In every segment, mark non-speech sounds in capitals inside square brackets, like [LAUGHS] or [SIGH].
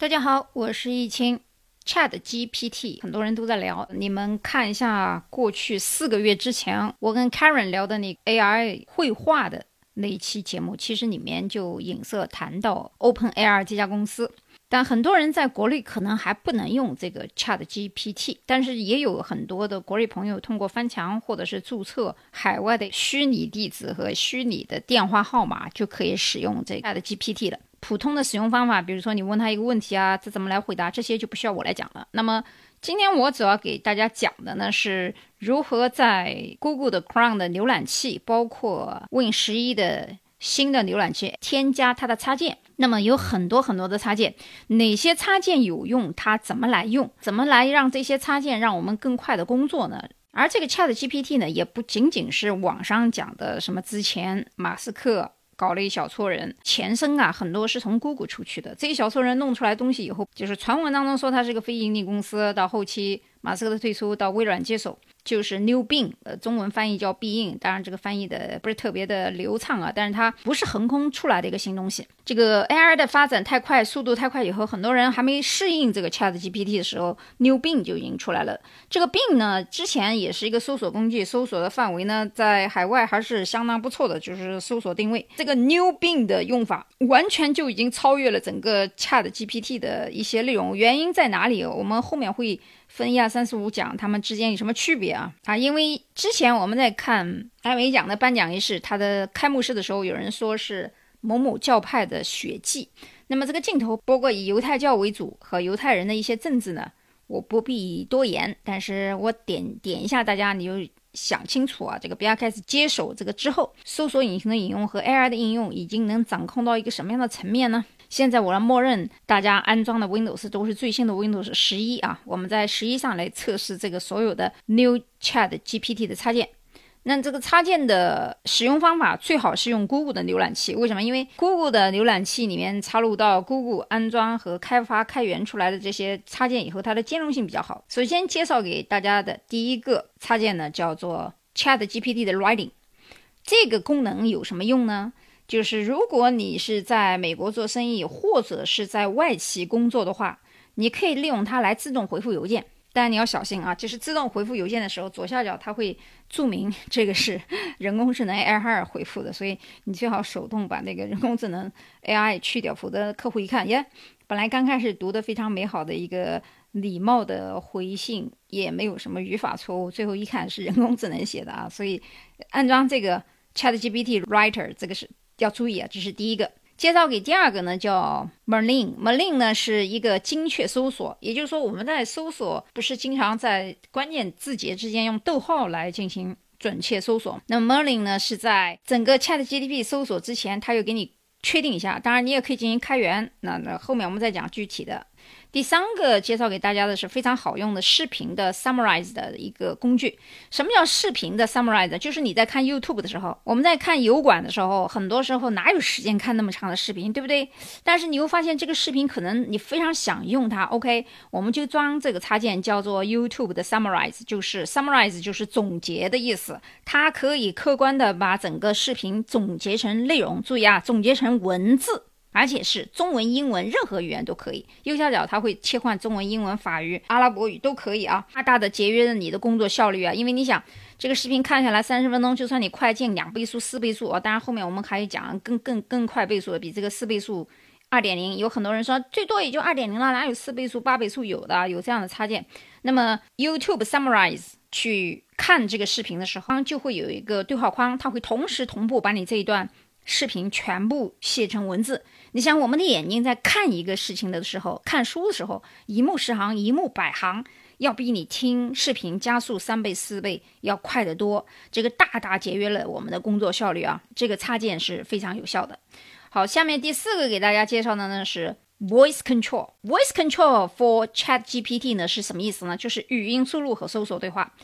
大家好，我是易清。Chat GPT 很多人都在聊，你们看一下过去四个月之前我跟 Karen 聊的那 AI 绘画的那一期节目，其实里面就影射谈到 OpenAI 这家公司。但很多人在国内可能还不能用这个 Chat GPT，但是也有很多的国内朋友通过翻墙或者是注册海外的虚拟地址和虚拟的电话号码就可以使用这个 Chat GPT 了。普通的使用方法，比如说你问他一个问题啊，他怎么来回答，这些就不需要我来讲了。那么今天我主要给大家讲的呢，是如何在 Google 的 Chrome 的浏览器，包括 Win 十一的新的浏览器添加它的插件。那么有很多很多的插件，哪些插件有用？它怎么来用？怎么来让这些插件让我们更快的工作呢？而这个 Chat GPT 呢，也不仅仅是网上讲的什么之前马斯克。搞了一小撮人，前身啊，很多是从 Google 出去的。这一小撮人弄出来东西以后，就是传闻当中说它是个非盈利公司，到后期马斯克的退出，到微软接手。就是 New Bing，呃，中文翻译叫必应，当然这个翻译的不是特别的流畅啊，但是它不是横空出来的一个新东西。这个 AI 的发展太快，速度太快，以后很多人还没适应这个 Chat GPT 的时候，New Bing 就已经出来了。这个 Bing 呢，之前也是一个搜索工具，搜索的范围呢，在海外还是相当不错的，就是搜索定位。这个 New Bing 的用法完全就已经超越了整个 Chat GPT 的一些内容，原因在哪里？我们后面会。分一二三四五讲，它们之间有什么区别啊？啊，因为之前我们在看艾美奖的颁奖仪式，它的开幕式的时候，有人说是某某教派的血迹。那么这个镜头包括以犹太教为主和犹太人的一些政治呢，我不必多言，但是我点点一下，大家你就想清楚啊。这个 b 要开始接手这个之后，搜索引擎的引用和 AI 的应用已经能掌控到一个什么样的层面呢？现在我要默认大家安装的 Windows 都是最新的 Windows 十一啊，我们在十一上来测试这个所有的 New Chat GPT 的插件。那这个插件的使用方法最好是用 Google 的浏览器，为什么？因为 Google 的浏览器里面插入到 Google 安装和开发开源出来的这些插件以后，它的兼容性比较好。首先介绍给大家的第一个插件呢，叫做 Chat GPT 的 Writing，这个功能有什么用呢？就是如果你是在美国做生意，或者是在外企工作的话，你可以利用它来自动回复邮件。但你要小心啊，就是自动回复邮件的时候，左下角它会注明这个是 [LAUGHS] 人工智能 AI 回复的，所以你最好手动把那个人工智能 AI 去掉，否则客户一看，耶，本来刚开始读的非常美好的一个礼貌的回信，也没有什么语法错误，最后一看是人工智能写的啊，所以安装这个 ChatGPT Writer 这个是。要注意啊，这是第一个。介绍给第二个呢，叫 Merlin。Merlin 呢是一个精确搜索，也就是说我们在搜索不是经常在关键字节之间用逗号来进行准确搜索。那 Merlin 呢是在整个 ChatGPT 搜索之前，它又给你确定一下。当然你也可以进行开源。那那后面我们再讲具体的。第三个介绍给大家的是非常好用的视频的 summarize 的一个工具。什么叫视频的 summarize？就是你在看 YouTube 的时候，我们在看油管的时候，很多时候哪有时间看那么长的视频，对不对？但是你会发现这个视频可能你非常想用它，OK，我们就装这个插件叫做 YouTube 的 summarize，就是 summarize 就是总结的意思，它可以客观的把整个视频总结成内容。注意啊，总结成文字。而且是中文、英文，任何语言都可以。右下角它会切换中文、英文、法语、阿拉伯语都可以啊，大大的节约了你的工作效率啊。因为你想，这个视频看下来三十分钟，就算你快进两倍速、四倍速啊，当然后面我们还有讲更更更快倍速的，比这个四倍速、二点零，有很多人说最多也就二点零了，哪有四倍速、八倍速有的？有这样的插件。那么 YouTube Summarize 去看这个视频的时候，就会有一个对话框，它会同时同步把你这一段。视频全部写成文字。你想，我们的眼睛在看一个事情的时候，看书的时候，一目十行，一目百行，要比你听视频加速三倍、四倍要快得多。这个大大节约了我们的工作效率啊！这个插件是非常有效的。好，下面第四个给大家介绍的呢是 Voice Control。Voice Control for Chat GPT 呢是什么意思呢？就是语音输入和搜索对话。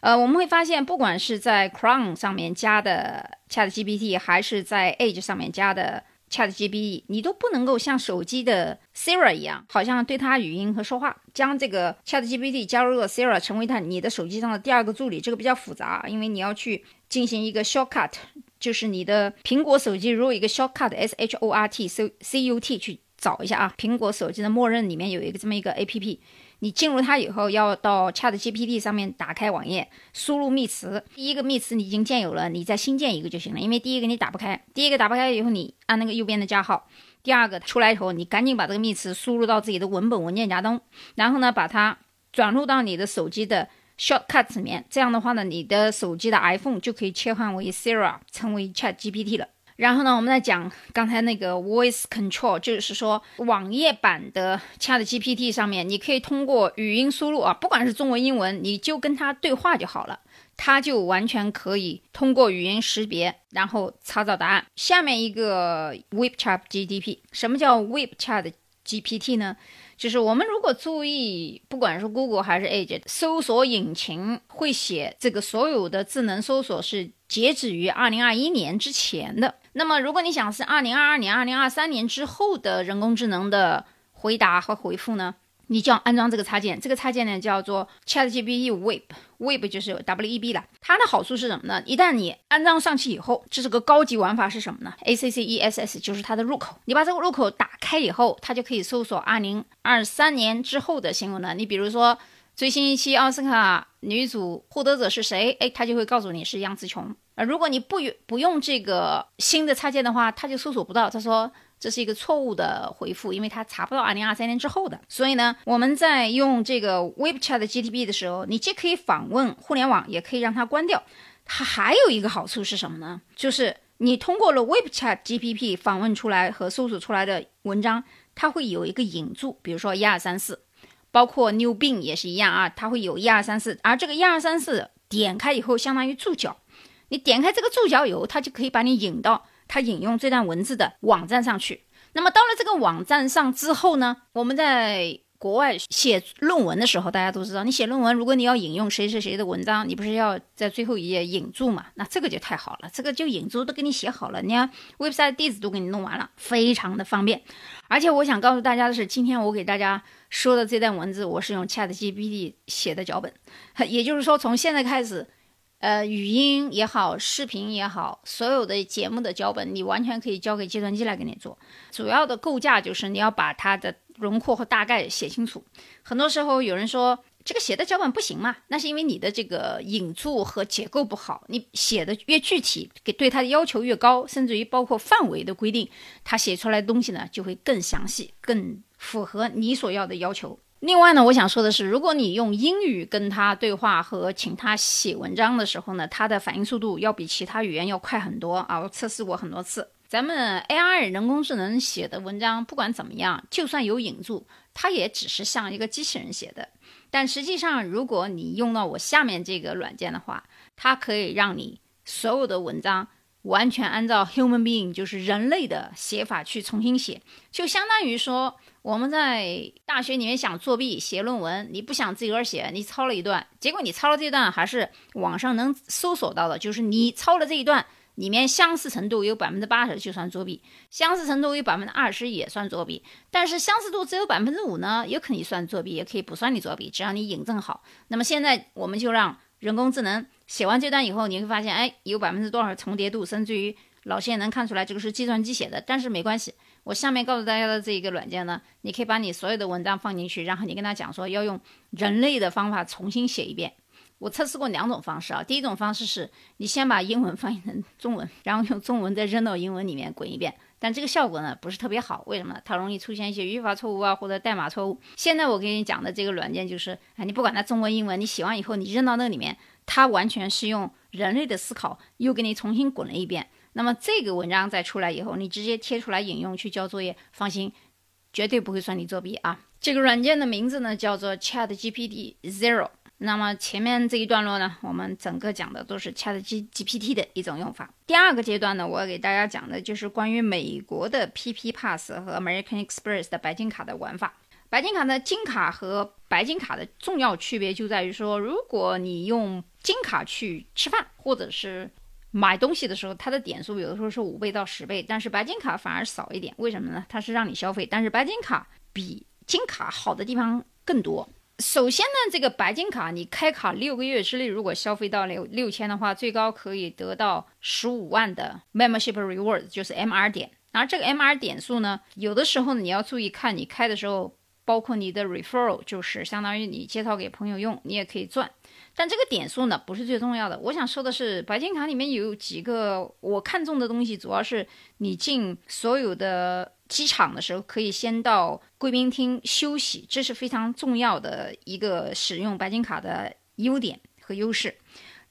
呃，我们会发现，不管是在 Chrome 上面加的 ChatGPT，还是在 Edge 上面加的 ChatGPT，你都不能够像手机的 Siri 一样，好像对它语音和说话。将这个 ChatGPT 加入了 Siri，成为它你的手机上的第二个助理，这个比较复杂，因为你要去进行一个 shortcut，就是你的苹果手机如果一个 shortcut S H O R T C C U T 去。找一下啊，苹果手机的默认里面有一个这么一个 A P P，你进入它以后，要到 Chat G P T 上面打开网页，输入密词，第一个密词你已经建有了，你再新建一个就行了，因为第一个你打不开，第一个打不开以后，你按那个右边的加号，第二个出来以后，你赶紧把这个密词输入到自己的文本文件夹中，然后呢，把它转入到你的手机的 Shortcuts 里面，这样的话呢，你的手机的 iPhone 就可以切换为 Siri，成为 Chat G P T 了。然后呢，我们再讲刚才那个 voice control，就是说网页版的 Chat GPT 上面，你可以通过语音输入啊，不管是中文、英文，你就跟它对话就好了，它就完全可以通过语音识别，然后查找答案。下面一个 Web Chat GPT，什么叫 Web Chat GPT 呢？就是我们如果注意，不管是 Google 还是 Edge 搜索引擎会写这个所有的智能搜索是截止于二零二一年之前的。那么如果你想是二零二二年、二零二三年之后的人工智能的回答和回复呢？你就要安装这个插件，这个插件呢叫做 ChatGPT Web，Web 就是 W E B 了。它的好处是什么呢？一旦你安装上去以后，这是个高级玩法是什么呢？A C C E S S 就是它的入口。你把这个入口打开以后，它就可以搜索二零二三年之后的新闻了。你比如说最新一期奥斯卡女主获得者是谁？哎，它就会告诉你是杨紫琼。啊，如果你不不用这个新的插件的话，它就搜索不到。他说。这是一个错误的回复，因为它查不到二零二三年之后的。所以呢，我们在用这个 Web Chat GTP 的时候，你既可以访问互联网，也可以让它关掉。它还有一个好处是什么呢？就是你通过了 Web Chat GPT 访问出来和搜索出来的文章，它会有一个引注，比如说一二三四，包括 New Bing 也是一样啊，它会有一二三四。而这个一二三四点开以后，相当于注脚，你点开这个注脚以后，它就可以把你引到。他引用这段文字的网站上去，那么到了这个网站上之后呢，我们在国外写论文的时候，大家都知道，你写论文，如果你要引用谁谁谁的文章，你不是要在最后一页引注嘛？那这个就太好了，这个就引注都给你写好了，你看 website 地址都给你弄完了，非常的方便。而且我想告诉大家的是，今天我给大家说的这段文字，我是用 ChatGPT 写的脚本，也就是说，从现在开始。呃，语音也好，视频也好，所有的节目的脚本，你完全可以交给计算机来给你做。主要的构架就是你要把它的轮廓和大概写清楚。很多时候有人说这个写的脚本不行嘛，那是因为你的这个引注和结构不好。你写的越具体，给对它的要求越高，甚至于包括范围的规定，它写出来的东西呢就会更详细，更符合你所要的要求。另外呢，我想说的是，如果你用英语跟他对话和请他写文章的时候呢，他的反应速度要比其他语言要快很多啊！我测试过很多次。咱们 AI 人工智能写的文章，不管怎么样，就算有引注，它也只是像一个机器人写的。但实际上，如果你用到我下面这个软件的话，它可以让你所有的文章。完全按照 human being 就是人类的写法去重新写，就相当于说我们在大学里面想作弊写论文，你不想自个儿写，你抄了一段，结果你抄了这段还是网上能搜索到的，就是你抄了这一段里面相似程度有百分之八十就算作弊，相似程度有百分之二十也算作弊，但是相似度只有百分之五呢，也可以算作弊，也可以不算你作弊，只要你引证好。那么现在我们就让人工智能。写完这段以后，你会发现，哎，有百分之多少重叠度，甚至于老谢能看出来这个是计算机写的。但是没关系，我下面告诉大家的这一个软件呢，你可以把你所有的文章放进去，然后你跟他讲说要用人类的方法重新写一遍。我测试过两种方式啊，第一种方式是你先把英文翻译成中文，然后用中文再扔到英文里面滚一遍，但这个效果呢不是特别好，为什么？它容易出现一些语法错误啊或者代码错误。现在我给你讲的这个软件就是，哎，你不管它中文英文，你写完以后你扔到那里面。它完全是用人类的思考又给你重新滚了一遍。那么这个文章再出来以后，你直接贴出来引用去交作业，放心，绝对不会算你作弊啊！这个软件的名字呢叫做 Chat GPT Zero。那么前面这一段落呢，我们整个讲的都是 Chat G GPT 的一种用法。第二个阶段呢，我要给大家讲的就是关于美国的 PP Pass 和 American Express 的白金卡的玩法。白金卡的金卡和白金卡的重要区别就在于说，如果你用金卡去吃饭或者是买东西的时候，它的点数有的时候是五倍到十倍，但是白金卡反而少一点。为什么呢？它是让你消费，但是白金卡比金卡好的地方更多。首先呢，这个白金卡你开卡六个月之内，如果消费到六六千的话，最高可以得到十五万的 membership reward，就是 MR 点。然后这个 MR 点数呢，有的时候你要注意看你开的时候，包括你的 referral，就是相当于你介绍给朋友用，你也可以赚。但这个点数呢，不是最重要的。我想说的是，白金卡里面有几个我看中的东西，主要是你进所有的机场的时候，可以先到贵宾厅休息，这是非常重要的一个使用白金卡的优点和优势。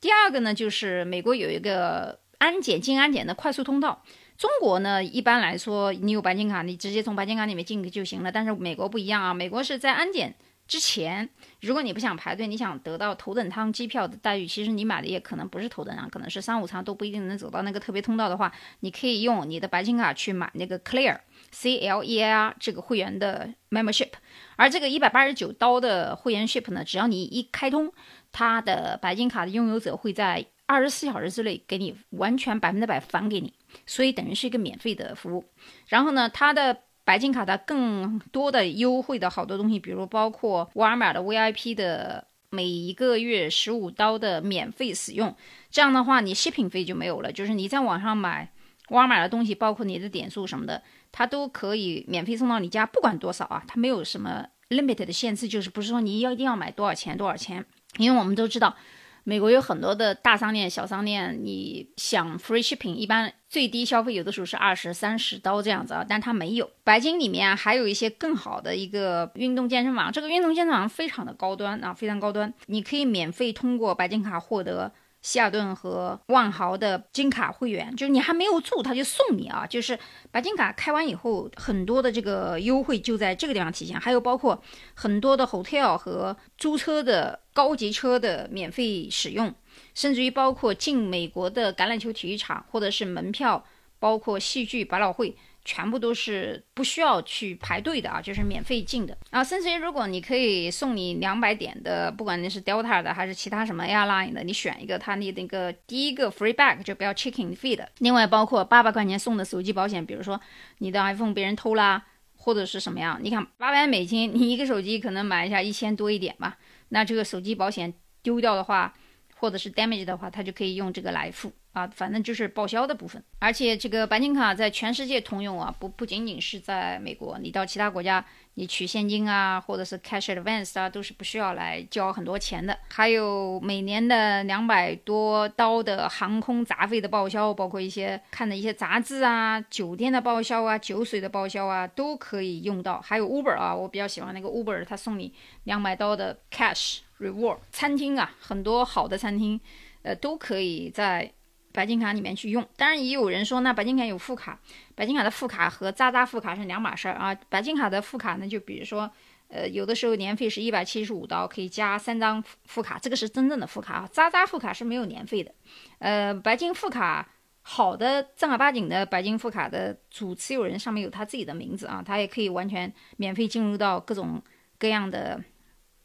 第二个呢，就是美国有一个安检进安检的快速通道。中国呢，一般来说，你有白金卡，你直接从白金卡里面进去就行了。但是美国不一样啊，美国是在安检之前，如果你不想排队，你想得到头等舱机票的待遇，其实你买的也可能不是头等舱，可能是商务舱，都不一定能走到那个特别通道的话，你可以用你的白金卡去买那个 Clear C L E A R 这个会员的 membership。而这个一百八十九刀的会员 ship 呢，只要你一开通，它的白金卡的拥有者会在二十四小时之内给你完全百分之百返给你。所以等于是一个免费的服务，然后呢，它的白金卡它更多的优惠的好多东西，比如包括沃尔玛的 VIP 的每一个月十五刀的免费使用，这样的话你 shipping 费就没有了，就是你在网上买沃尔玛的东西，包括你的点数什么的，它都可以免费送到你家，不管多少啊，它没有什么 limit 的限制，就是不是说你要一定要买多少钱多少钱，因为我们都知道。美国有很多的大商店、小商店，你想 free shipping，一般最低消费有的时候是二十三十刀这样子啊，但它没有。白金里面还有一些更好的一个运动健身房，这个运动健身房非常的高端啊，非常高端，你可以免费通过白金卡获得。希尔顿和万豪的金卡会员，就是你还没有住，他就送你啊！就是白金卡开完以后，很多的这个优惠就在这个地方体现。还有包括很多的 hotel 和租车的高级车的免费使用，甚至于包括进美国的橄榄球体育场或者是门票，包括戏剧、百老汇。全部都是不需要去排队的啊，就是免费进的啊。甚至于如果你可以送你两百点的，不管你是 Delta 的还是其他什么 Airline 的，你选一个，它你那个第一个 free bag 就不要 checking fee 的。另外包括八百块钱送的手机保险，比如说你的 iPhone 被人偷啦，或者是什么样，你看八百美金，你一个手机可能买一下一千多一点吧，那这个手机保险丢掉的话，或者是 damage 的话，它就可以用这个来付。啊，反正就是报销的部分，而且这个白金卡在全世界通用啊，不不仅仅是在美国，你到其他国家，你取现金啊，或者是 cash advance 啊，都是不需要来交很多钱的。还有每年的两百多刀的航空杂费的报销，包括一些看的一些杂志啊、酒店的报销啊、酒水的报销啊，都可以用到。还有 Uber 啊，我比较喜欢那个 Uber，他送你两百刀的 cash reward。餐厅啊，很多好的餐厅，呃，都可以在。白金卡里面去用，当然也有人说，那白金卡有副卡，白金卡的副卡和渣渣副卡是两码事儿啊。白金卡的副卡呢，就比如说，呃，有的时候年费是一百七十五刀，可以加三张副卡，这个是真正的副卡啊。渣渣副卡是没有年费的。呃，白金副卡好的正儿八经的白金副卡的主持有人上面有他自己的名字啊，他也可以完全免费进入到各种各样的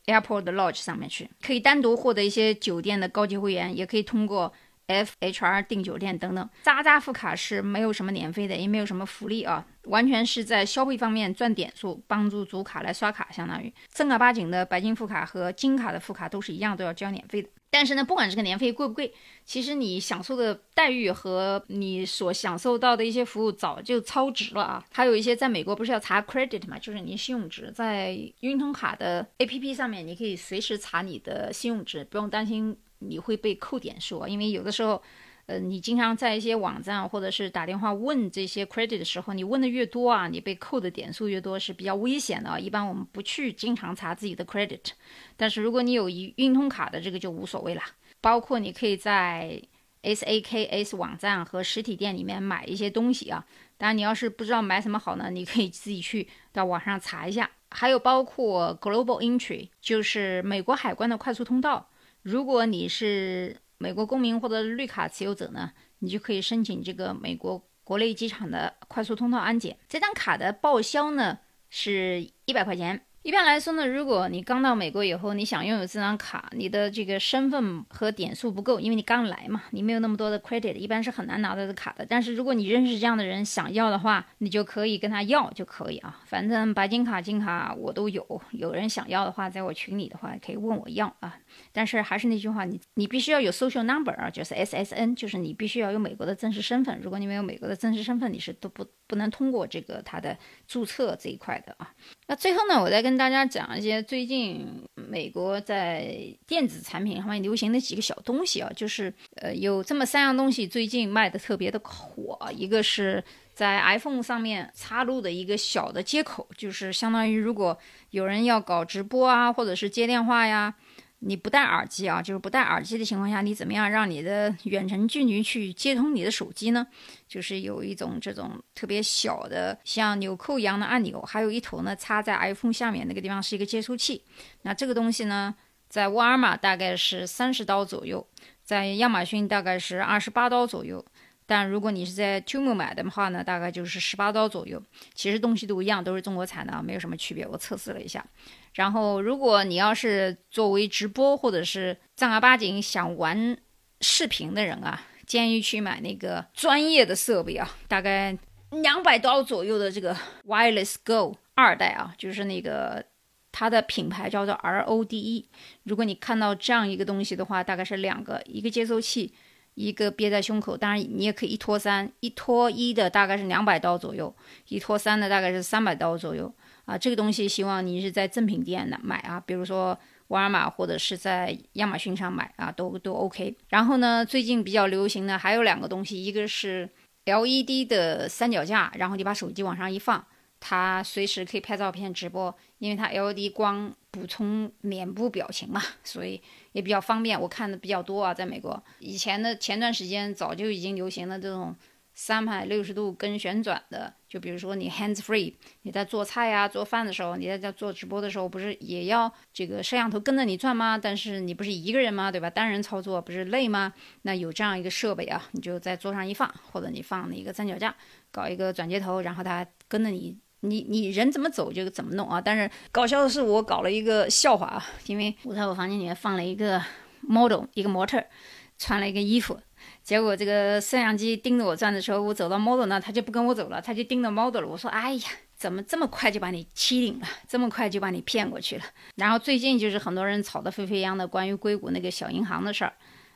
airport lodge 上面去，可以单独获得一些酒店的高级会员，也可以通过。F H R 订酒店等等，渣渣副卡是没有什么年费的，也没有什么福利啊，完全是在消费方面赚点数，帮助主卡来刷卡，相当于正儿八经的白金副卡和金卡的副卡都是一样，都要交年费的。但是呢，不管这个年费贵不贵，其实你享受的待遇和你所享受到的一些服务早就超值了啊。还有一些在美国不是要查 credit 嘛，就是你信用值，在运通卡的 A P P 上面，你可以随时查你的信用值，不用担心。你会被扣点数啊，因为有的时候，呃，你经常在一些网站或者是打电话问这些 credit 的时候，你问的越多啊，你被扣的点数越多是比较危险的啊。一般我们不去经常查自己的 credit，但是如果你有一运通卡的这个就无所谓了。包括你可以在 SAKS 网站和实体店里面买一些东西啊。当然，你要是不知道买什么好呢，你可以自己去到网上查一下。还有包括 Global Entry，就是美国海关的快速通道。如果你是美国公民或者绿卡持有者呢，你就可以申请这个美国国内机场的快速通道安检。这张卡的报销呢是一百块钱，一般来说呢，如果你刚到美国以后，你想拥有这张卡，你的这个身份和点数不够，因为你刚来嘛，你没有那么多的 credit，一般是很难拿到这卡的。但是如果你认识这样的人想要的话，你就可以跟他要就可以啊。反正白金卡、金卡我都有，有人想要的话，在我群里的话可以问我要啊。但是还是那句话，你你必须要有 social number 啊，就是 SSN，就是你必须要有美国的正式身份。如果你没有美国的正式身份，你是都不不能通过这个他的注册这一块的啊。那最后呢，我再跟大家讲一些最近美国在电子产品上面流行的几个小东西啊，就是呃有这么三样东西最近卖的特别的火，一个是在 iPhone 上面插入的一个小的接口，就是相当于如果有人要搞直播啊，或者是接电话呀。你不戴耳机啊，就是不戴耳机的情况下，你怎么样让你的远程距离去接通你的手机呢？就是有一种这种特别小的像纽扣一样的按钮，还有一头呢插在 iPhone 下面那个地方是一个接收器。那这个东西呢，在沃尔玛大概是三十刀左右，在亚马逊大概是二十八刀左右。但如果你是在 Tumo 买的话呢，大概就是十八刀左右。其实东西都一样，都是中国产的，没有什么区别。我测试了一下。然后，如果你要是作为直播或者是正儿八经想玩视频的人啊，建议去买那个专业的设备啊，大概两百刀左右的这个 Wireless Go 二代啊，就是那个它的品牌叫做 RODE。如果你看到这样一个东西的话，大概是两个，一个接收器。一个憋在胸口，当然你也可以一拖三，一拖一的大概是两百刀左右，一拖三的大概是三百刀左右啊。这个东西希望你是在正品店的买啊，比如说沃尔玛或者是在亚马逊上买啊，都都 OK。然后呢，最近比较流行的还有两个东西，一个是 LED 的三脚架，然后你把手机往上一放。它随时可以拍照片直播，因为它 LED 光补充脸部表情嘛，所以也比较方便。我看的比较多啊，在美国，以前的前段时间早就已经流行了这种三百六十度跟旋转的，就比如说你 hands free，你在做菜呀、做饭的时候，你在在做直播的时候，不是也要这个摄像头跟着你转吗？但是你不是一个人吗？对吧？单人操作不是累吗？那有这样一个设备啊，你就在桌上一放，或者你放一个三脚架，搞一个转接头，然后它跟着你。你你人怎么走就怎么弄啊！但是搞笑的是，我搞了一个笑话啊，因为我在我房间里面放了一个 model，一个模特，穿了一个衣服，结果这个摄像机盯着我转的时候，我走到 model 那，他就不跟我走了，他就盯着 model 了。我说：“哎呀，怎么这么快就把你欺凌了？这么快就把你骗过去了？”然后最近就是很多人吵得沸沸扬的关于硅谷那个小银行的事儿，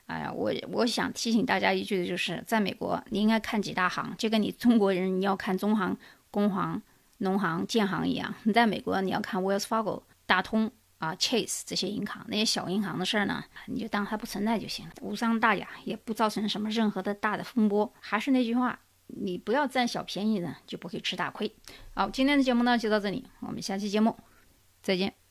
哎呀，我我想提醒大家一句的就是，在美国你应该看几大行，就跟你中国人你要看中行、工行。农行、建行一样，你在美国你要看 Wells Fargo、大通啊、Chase 这些银行，那些小银行的事儿呢，你就当它不存在就行了，无伤大雅，也不造成什么任何的大的风波。还是那句话，你不要占小便宜呢，就不会吃大亏。好，今天的节目呢就到这里，我们下期节目再见。